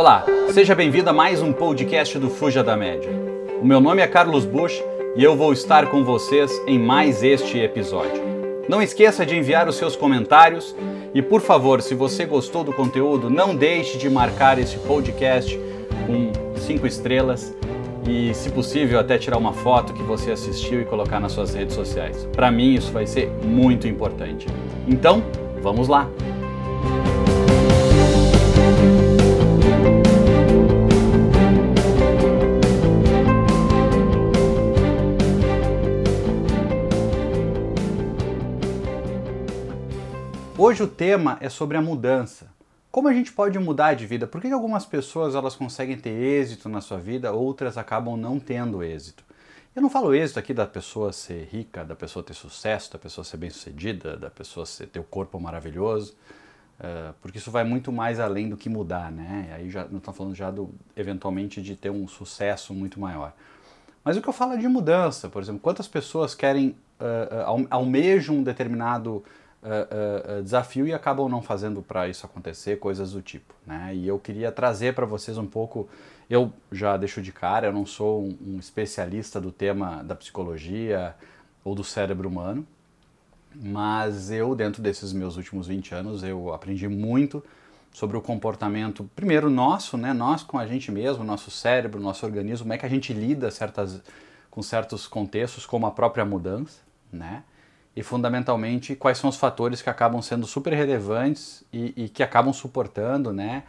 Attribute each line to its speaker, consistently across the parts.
Speaker 1: Olá, seja bem-vindo a mais um podcast do Fuja da Média. O meu nome é Carlos Bush e eu vou estar com vocês em mais este episódio. Não esqueça de enviar os seus comentários e, por favor, se você gostou do conteúdo, não deixe de marcar esse podcast com cinco estrelas e, se possível, até tirar uma foto que você assistiu e colocar nas suas redes sociais. Para mim, isso vai ser muito importante. Então, vamos lá! Hoje o tema é sobre a mudança. Como a gente pode mudar de vida? Por que algumas pessoas elas conseguem ter êxito na sua vida, outras acabam não tendo êxito? Eu não falo êxito aqui da pessoa ser rica, da pessoa ter sucesso, da pessoa ser bem-sucedida, da pessoa ter o corpo maravilhoso, uh, porque isso vai muito mais além do que mudar, né? Aí já não estamos falando já do eventualmente de ter um sucesso muito maior. Mas o que eu falo é de mudança, por exemplo, quantas pessoas querem uh, uh, almejam um determinado uh, uh, desafio e acabam não fazendo para isso acontecer, coisas do tipo. Né? E eu queria trazer para vocês um pouco. Eu já deixo de cara, eu não sou um, um especialista do tema da psicologia ou do cérebro humano, mas eu, dentro desses meus últimos 20 anos, eu aprendi muito sobre o comportamento, primeiro nosso, né, nós com a gente mesmo, nosso cérebro, nosso organismo, como é que a gente lida certas, com certos contextos, como a própria mudança, né, e fundamentalmente quais são os fatores que acabam sendo super relevantes e, e que acabam suportando né,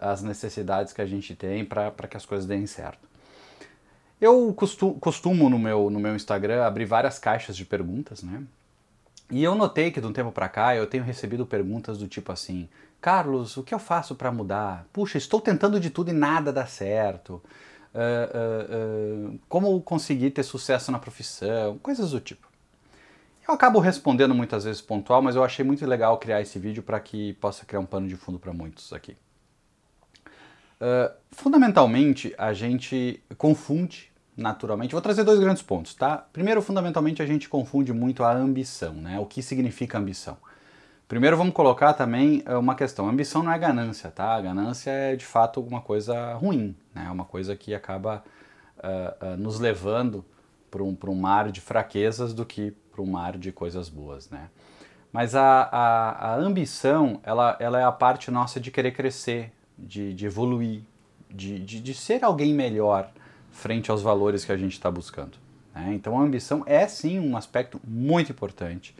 Speaker 1: as necessidades que a gente tem para que as coisas deem certo. Eu costumo, costumo no, meu, no meu Instagram abrir várias caixas de perguntas, né? E eu notei que de um tempo para cá eu tenho recebido perguntas do tipo assim: Carlos, o que eu faço para mudar? Puxa, estou tentando de tudo e nada dá certo. Uh, uh, uh, como conseguir ter sucesso na profissão? Coisas do tipo. Eu acabo respondendo muitas vezes pontual, mas eu achei muito legal criar esse vídeo para que possa criar um pano de fundo para muitos aqui. Uh, fundamentalmente, a gente confunde naturalmente. Vou trazer dois grandes pontos, tá? Primeiro, fundamentalmente, a gente confunde muito a ambição, né? O que significa ambição? Primeiro, vamos colocar também ah, uma questão. A ambição não é ganância, tá? A ganância é de fato uma coisa ruim, né? Uma coisa que acaba uh, uh, nos levando para um, um mar de fraquezas do que para um mar de coisas boas, né? Mas a, a, a, ambição, ela, ela é a parte nossa de querer crescer, de, de evoluir, de, de, de, ser alguém melhor frente aos valores que a gente está buscando. Né? Então a ambição é sim um aspecto muito importante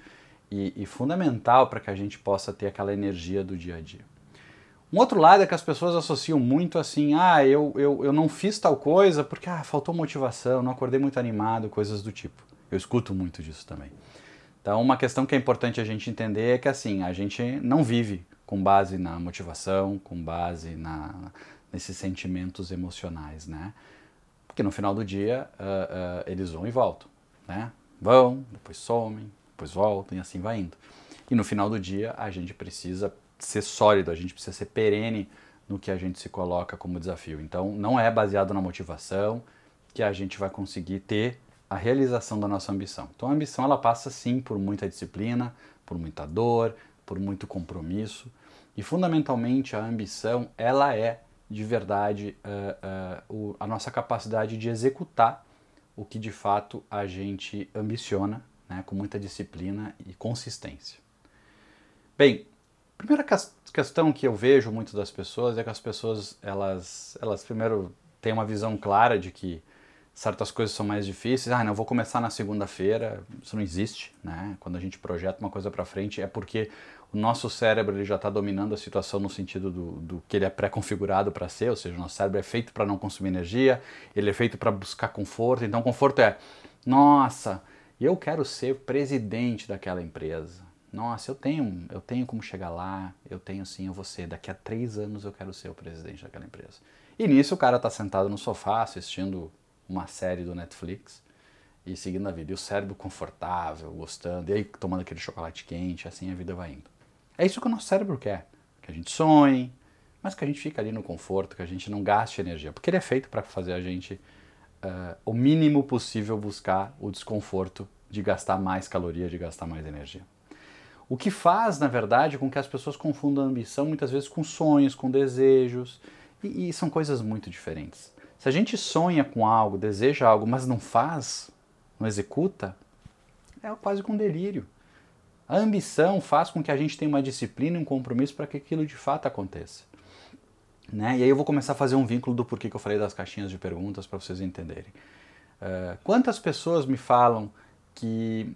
Speaker 1: e, e fundamental para que a gente possa ter aquela energia do dia a dia. Um outro lado é que as pessoas associam muito assim, ah, eu, eu, eu não fiz tal coisa porque ah, faltou motivação, não acordei muito animado, coisas do tipo. Eu escuto muito disso também. Então, uma questão que é importante a gente entender é que assim, a gente não vive com base na motivação, com base na, nesses sentimentos emocionais, né? Porque no final do dia uh, uh, eles vão e voltam, né? Vão, depois somem, depois voltam e assim vai indo. E no final do dia a gente precisa ser sólido, a gente precisa ser perene no que a gente se coloca como desafio. Então, não é baseado na motivação que a gente vai conseguir ter a realização da nossa ambição. Então a ambição ela passa sim por muita disciplina, por muita dor, por muito compromisso e fundamentalmente a ambição ela é de verdade uh, uh, o, a nossa capacidade de executar o que de fato a gente ambiciona, né, com muita disciplina e consistência. Bem, a primeira questão que eu vejo muito das pessoas é que as pessoas elas elas primeiro têm uma visão clara de que certas coisas são mais difíceis. Ah, não vou começar na segunda-feira. Isso não existe, né? Quando a gente projeta uma coisa para frente é porque o nosso cérebro ele já está dominando a situação no sentido do, do que ele é pré-configurado para ser, ou seja, o nosso cérebro é feito para não consumir energia, ele é feito para buscar conforto. Então, conforto é, nossa, eu quero ser presidente daquela empresa. Nossa, eu tenho, eu tenho como chegar lá, eu tenho sim, eu vou ser. Daqui a três anos eu quero ser o presidente daquela empresa. E nisso o cara está sentado no sofá assistindo uma série do Netflix e seguindo a vida. E o cérebro confortável, gostando, e aí tomando aquele chocolate quente, assim a vida vai indo. É isso que o nosso cérebro quer, que a gente sonhe, mas que a gente fique ali no conforto, que a gente não gaste energia, porque ele é feito para fazer a gente uh, o mínimo possível buscar o desconforto de gastar mais caloria, de gastar mais energia. O que faz, na verdade, com que as pessoas confundam ambição muitas vezes com sonhos, com desejos, E, e são coisas muito diferentes. Se a gente sonha com algo, deseja algo, mas não faz, não executa, é quase com um delírio. A ambição faz com que a gente tenha uma disciplina e um compromisso para que aquilo de fato aconteça. Né? E aí eu vou começar a fazer um vínculo do porquê que eu falei das caixinhas de perguntas para vocês entenderem. Uh, quantas pessoas me falam que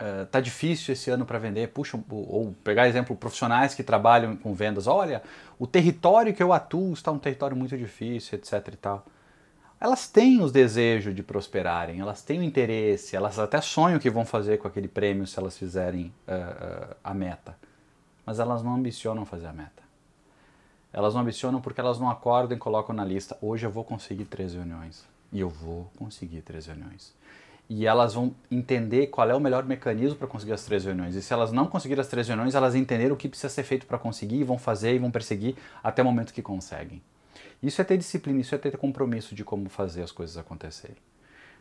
Speaker 1: uh, tá difícil esse ano para vender? Puxa, ou, ou pegar exemplo profissionais que trabalham com vendas. Olha, o território que eu atuo está um território muito difícil, etc. E tal elas têm os desejos de prosperarem, elas têm o interesse, elas até sonham que vão fazer com aquele prêmio se elas fizerem uh, uh, a meta. Mas elas não ambicionam fazer a meta. Elas não ambicionam porque elas não acordam e colocam na lista: hoje eu vou conseguir três reuniões. E eu vou conseguir três reuniões. E elas vão entender qual é o melhor mecanismo para conseguir as três reuniões. E se elas não conseguirem as três reuniões, elas entenderam o que precisa ser feito para conseguir e vão fazer e vão perseguir até o momento que conseguem. Isso é ter disciplina, isso é ter compromisso de como fazer as coisas acontecerem.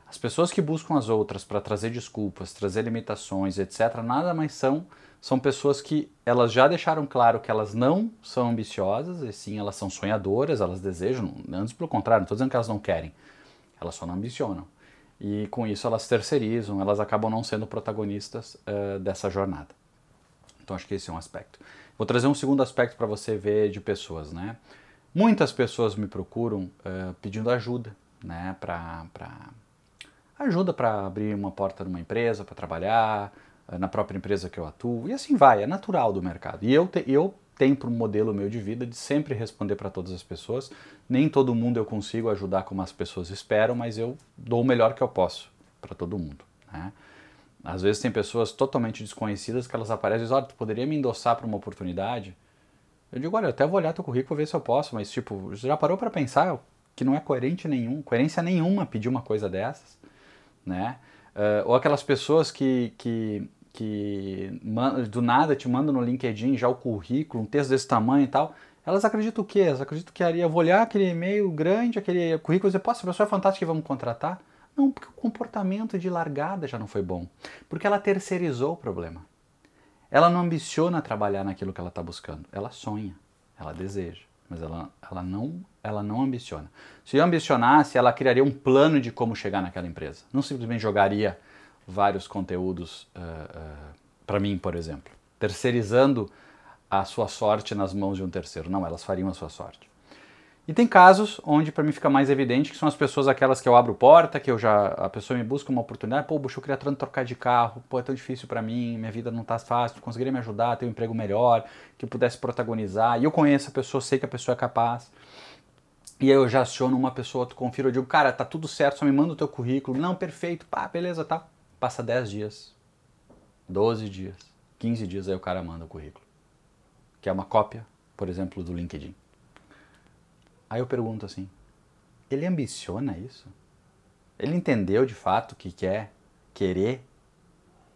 Speaker 1: As pessoas que buscam as outras para trazer desculpas, trazer limitações, etc., nada mais são são pessoas que elas já deixaram claro que elas não são ambiciosas, e sim elas são sonhadoras, elas desejam, antes pelo contrário, não estou dizendo que elas não querem, elas só não ambicionam. E com isso elas terceirizam, elas acabam não sendo protagonistas uh, dessa jornada. Então acho que esse é um aspecto. Vou trazer um segundo aspecto para você ver de pessoas, né? Muitas pessoas me procuram uh, pedindo ajuda, né, para ajuda para abrir uma porta numa empresa, para trabalhar uh, na própria empresa que eu atuo e assim vai, é natural do mercado. E eu te, eu tenho para um modelo meu de vida de sempre responder para todas as pessoas. Nem todo mundo eu consigo ajudar como as pessoas esperam, mas eu dou o melhor que eu posso para todo mundo. Né? Às vezes tem pessoas totalmente desconhecidas que elas aparecem e dizem, olha, tu poderia me endossar para uma oportunidade? Eu digo, olha, eu até vou olhar teu currículo ver se eu posso, mas tipo, já parou para pensar que não é coerente nenhum, coerência nenhuma pedir uma coisa dessas, né? Uh, ou aquelas pessoas que, que, que do nada te mandam no LinkedIn já o currículo, um texto desse tamanho e tal, elas acreditam o quê? Elas acreditam que eu vou olhar aquele e-mail grande, aquele currículo e dizer, pô, essa pessoa é fantástica e vamos contratar? Não, porque o comportamento de largada já não foi bom. Porque ela terceirizou o problema. Ela não ambiciona trabalhar naquilo que ela está buscando. Ela sonha, ela deseja, mas ela, ela, não, ela não ambiciona. Se ambicionasse, ela criaria um plano de como chegar naquela empresa. Não simplesmente jogaria vários conteúdos uh, uh, para mim, por exemplo, terceirizando a sua sorte nas mãos de um terceiro. Não, elas fariam a sua sorte. E tem casos onde para mim fica mais evidente que são as pessoas aquelas que eu abro porta, que eu já a pessoa me busca uma oportunidade, pô, bucho, eu queria tanto trocar de carro, pô, é tão difícil para mim, minha vida não tá fácil, tu conseguiria me ajudar, ter um emprego melhor, que eu pudesse protagonizar. E eu conheço a pessoa, sei que a pessoa é capaz. E aí eu já aciono uma pessoa, tu confiro, eu digo, cara, tá tudo certo, só me manda o teu currículo. Não, perfeito, pá, beleza, tá. Passa 10 dias, 12 dias, 15 dias, aí o cara manda o currículo. Que é uma cópia, por exemplo, do LinkedIn. Aí eu pergunto assim: ele ambiciona isso? Ele entendeu de fato o que quer, querer?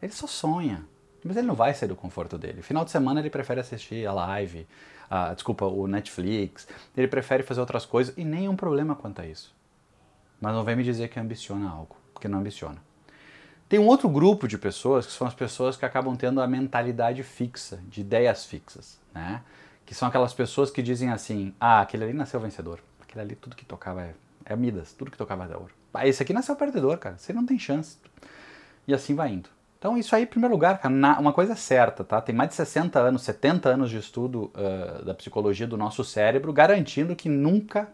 Speaker 1: Ele só sonha. Mas ele não vai sair do conforto dele. Final de semana ele prefere assistir a live, a, desculpa, o Netflix, ele prefere fazer outras coisas e nenhum problema quanto a isso. Mas não vem me dizer que ambiciona algo, porque não ambiciona. Tem um outro grupo de pessoas que são as pessoas que acabam tendo a mentalidade fixa, de ideias fixas, né? Que são aquelas pessoas que dizem assim: ah, aquele ali nasceu vencedor, aquele ali tudo que tocava é, é Midas, tudo que tocava é ouro. Ah, esse aqui nasceu perdedor, cara, você não tem chance. E assim vai indo. Então, isso aí, em primeiro lugar, cara, na, uma coisa é certa, tá? Tem mais de 60 anos, 70 anos de estudo uh, da psicologia do nosso cérebro, garantindo que nunca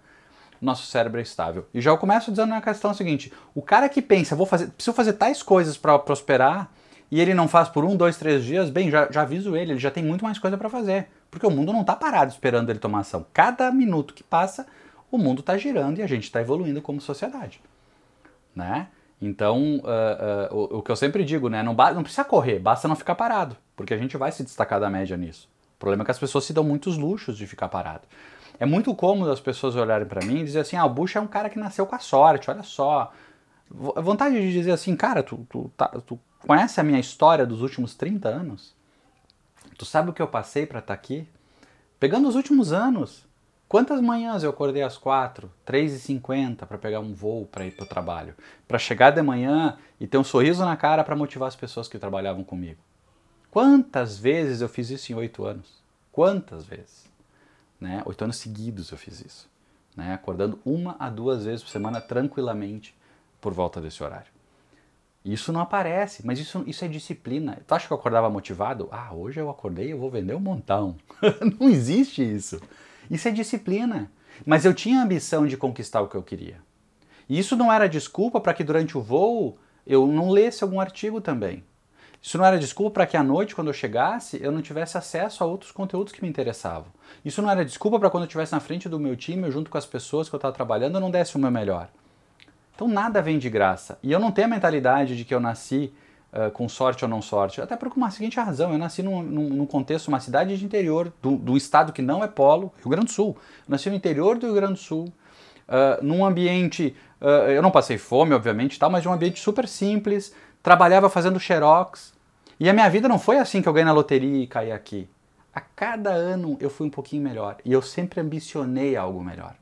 Speaker 1: nosso cérebro é estável. E já eu começo dizendo a questão seguinte: o cara que pensa, vou fazer, preciso fazer tais coisas para prosperar, e ele não faz por um, dois, três dias, bem, já, já aviso ele, ele já tem muito mais coisa para fazer. Porque o mundo não está parado esperando ele tomar ação. Cada minuto que passa, o mundo está girando e a gente está evoluindo como sociedade. Né? Então, uh, uh, o, o, que eu sempre digo, né? Não, não precisa correr, basta não ficar parado, porque a gente vai se destacar da média nisso. O problema é que as pessoas se dão muitos luxos de ficar parado. É muito cômodo as pessoas olharem para mim e dizer assim: ah, o Bush é um cara que nasceu com a sorte, olha só. Vontade de dizer assim, cara, tu, tu, tá, tu conhece a minha história dos últimos 30 anos? Tu sabe o que eu passei para estar tá aqui? Pegando os últimos anos, quantas manhãs eu acordei às quatro, três e cinquenta para pegar um voo para ir para o trabalho, para chegar de manhã e ter um sorriso na cara para motivar as pessoas que trabalhavam comigo? Quantas vezes eu fiz isso em oito anos? Quantas vezes? Né? Oito anos seguidos eu fiz isso. né? acordando uma a duas vezes por semana tranquilamente por volta desse horário. Isso não aparece, mas isso, isso é disciplina. Tu acha que eu acordava motivado? Ah, hoje eu acordei, eu vou vender um montão. não existe isso. Isso é disciplina. Mas eu tinha a ambição de conquistar o que eu queria. E isso não era desculpa para que durante o voo eu não lesse algum artigo também. Isso não era desculpa para que à noite, quando eu chegasse, eu não tivesse acesso a outros conteúdos que me interessavam. Isso não era desculpa para quando eu estivesse na frente do meu time, junto com as pessoas que eu estava trabalhando, eu não desse o meu melhor. Então nada vem de graça. E eu não tenho a mentalidade de que eu nasci uh, com sorte ou não sorte. Até por uma seguinte razão: eu nasci num, num, contexto, uma cidade de interior, do, do, estado que não é polo, Rio Grande do Sul. Eu nasci no interior do Rio Grande do Sul, uh, num ambiente. Uh, eu não passei fome, obviamente, tal, mas de um ambiente super simples. Trabalhava fazendo xerox. E a minha vida não foi assim que eu ganhei na loteria e caí aqui. A cada ano eu fui um pouquinho melhor. E eu sempre ambicionei algo melhor.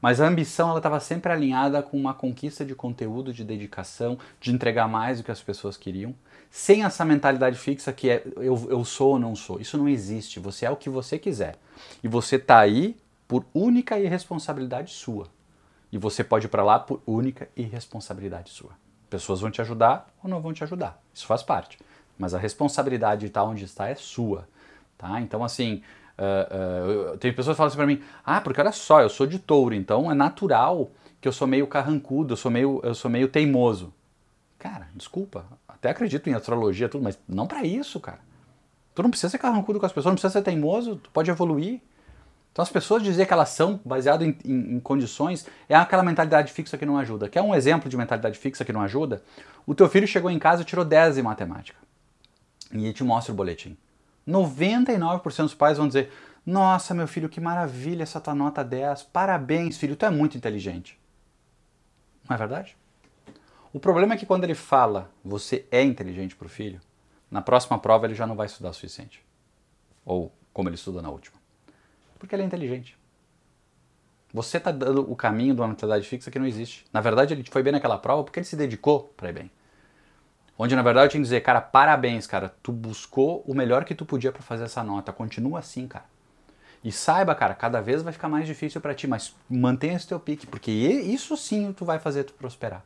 Speaker 1: Mas a ambição ela estava sempre alinhada com uma conquista de conteúdo, de dedicação, de entregar mais do que as pessoas queriam, sem essa mentalidade fixa que é eu, eu sou ou não sou. Isso não existe. Você é o que você quiser. E você está aí por única irresponsabilidade sua. E você pode ir para lá por única irresponsabilidade sua. Pessoas vão te ajudar ou não vão te ajudar. Isso faz parte. Mas a responsabilidade de estar onde está é sua. Tá? Então, assim, Uh, uh, tem pessoas que falam assim para mim, ah, porque olha só, eu sou de touro, então é natural que eu sou meio carrancudo, eu sou meio, eu sou meio teimoso. Cara, desculpa, até acredito em astrologia tudo, mas não para isso, cara. Tu não precisa ser carrancudo com as pessoas, não precisa ser teimoso, tu pode evoluir. Então as pessoas dizer que elas são baseado em, em, em, condições é aquela mentalidade fixa que não ajuda. Quer um exemplo de mentalidade fixa que não ajuda? O teu filho chegou em casa e tirou 10 em matemática. E te mostra o boletim. 99% dos pais vão dizer: Nossa, meu filho, que maravilha essa tua nota 10. Parabéns, filho, tu é muito inteligente. Não é verdade? O problema é que quando ele fala você é inteligente para o filho, na próxima prova ele já não vai estudar o suficiente. Ou como ele estuda na última. Porque ele é inteligente. Você está dando o caminho de uma mentalidade fixa que não existe. Na verdade, ele foi bem naquela prova porque ele se dedicou para ir bem. Onde na verdade eu tinha que dizer, cara, parabéns, cara, tu buscou o melhor que tu podia para fazer essa nota, continua assim, cara. E saiba, cara, cada vez vai ficar mais difícil para ti, mas mantenha esse teu pique, porque isso sim tu vai fazer tu prosperar.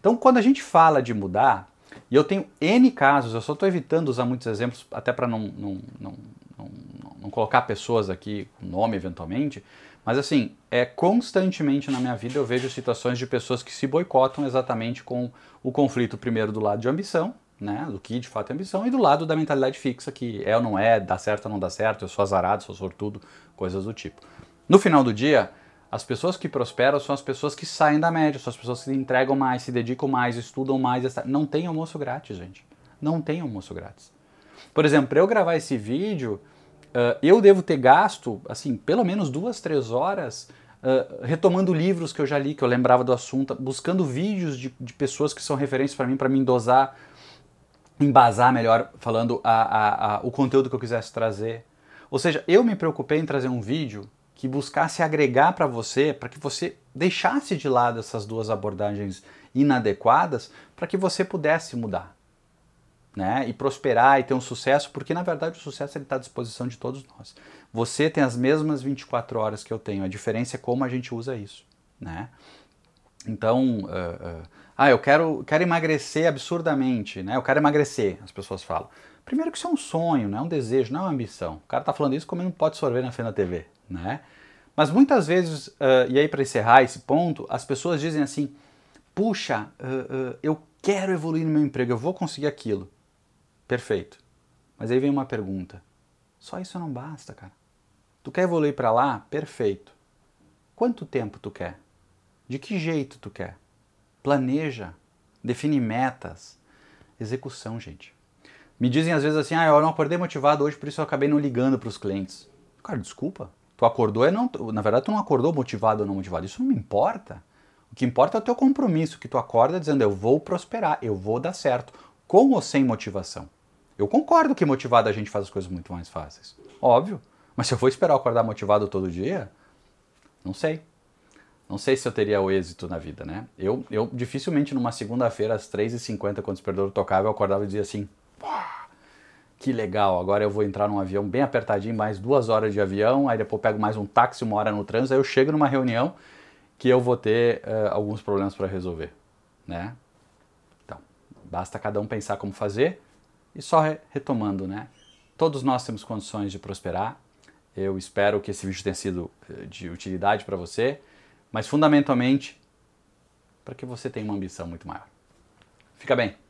Speaker 1: Então, quando a gente fala de mudar, e eu tenho N casos, eu só estou evitando usar muitos exemplos, até para não, não, não, não, colocar pessoas aqui com nome eventualmente, mas assim, é constantemente na minha vida eu vejo situações de pessoas que se boicotam exatamente com o conflito primeiro do lado de ambição, né, do que de fato é ambição, e do lado da mentalidade fixa, que é ou não é, dá certo ou não dá certo, eu sou azarado, sou sortudo, coisas do tipo. No final do dia, as pessoas que prosperam são as pessoas que saem da média, são as pessoas que entregam mais, se dedicam mais, estudam mais. Não tem almoço grátis, gente. Não tem almoço grátis. Por exemplo, para eu gravar esse vídeo, Uh, eu devo ter gasto, assim, pelo menos duas, três horas uh, retomando livros que eu já li, que eu lembrava do assunto, buscando vídeos de, de pessoas que são referências para mim, para me endosar, embasar melhor, falando a, a, a, o conteúdo que eu quisesse trazer. Ou seja, eu me preocupei em trazer um vídeo que buscasse agregar para você, para que você deixasse de lado essas duas abordagens inadequadas, para que você pudesse mudar né, e prosperar e ter um sucesso, porque na verdade o sucesso está à disposição de todos nós. Você tem as mesmas 24 horas que eu tenho, a diferença é como a gente usa isso. Né? Então, uh, uh, ah, eu quero, quero emagrecer absurdamente, né? eu quero emagrecer, as pessoas falam. Primeiro que isso é um sonho, não é um desejo, não é uma ambição. O cara está falando isso comendo um pote de sorvete na frente da TV. Né? Mas muitas vezes, uh, e aí para encerrar esse ponto, as pessoas dizem assim, puxa, eu quero evoluir no meu emprego, eu vou conseguir aquilo. Perfeito. Mas aí vem uma pergunta. Só isso não basta, cara. Tu quer evoluir para lá? Perfeito. Quanto tempo tu quer? De que jeito tu quer? Planeja, define metas, execução, gente. Me dizem às vezes assim: "Ah, eu não acordei motivado hoje, por isso eu acabei não ligando para os clientes". Cara, desculpa. Tu acordou é não, na verdade tu não acordou motivado ou não motivado. Isso não me importa. O que importa é o teu compromisso, que tu acorda dizendo: "Eu vou prosperar, eu vou dar certo", com ou sem motivação. Eu concordo que motivado a gente faz as coisas muito mais fáceis. Óbvio. Mas se eu for esperar acordar motivado todo dia, não sei. Não sei se eu teria o êxito na vida, né? Eu, eu dificilmente numa segunda-feira às 3h50, quando o despertador tocava, eu acordava e dizia assim: que que legal, agora eu vou entrar num avião bem apertadinho, mais duas horas de avião, aí depois pego mais um táxi, uma hora no trânsito, aí eu chego numa reunião que eu vou ter uh, alguns problemas para resolver, né? Então, basta cada um pensar como fazer e só re retomando, né? Todos nós temos condições de prosperar. Eu espero que esse vídeo tenha sido uh, de utilidade para você, mas fundamentalmente para que você tenha uma ambição muito maior. Fica bem.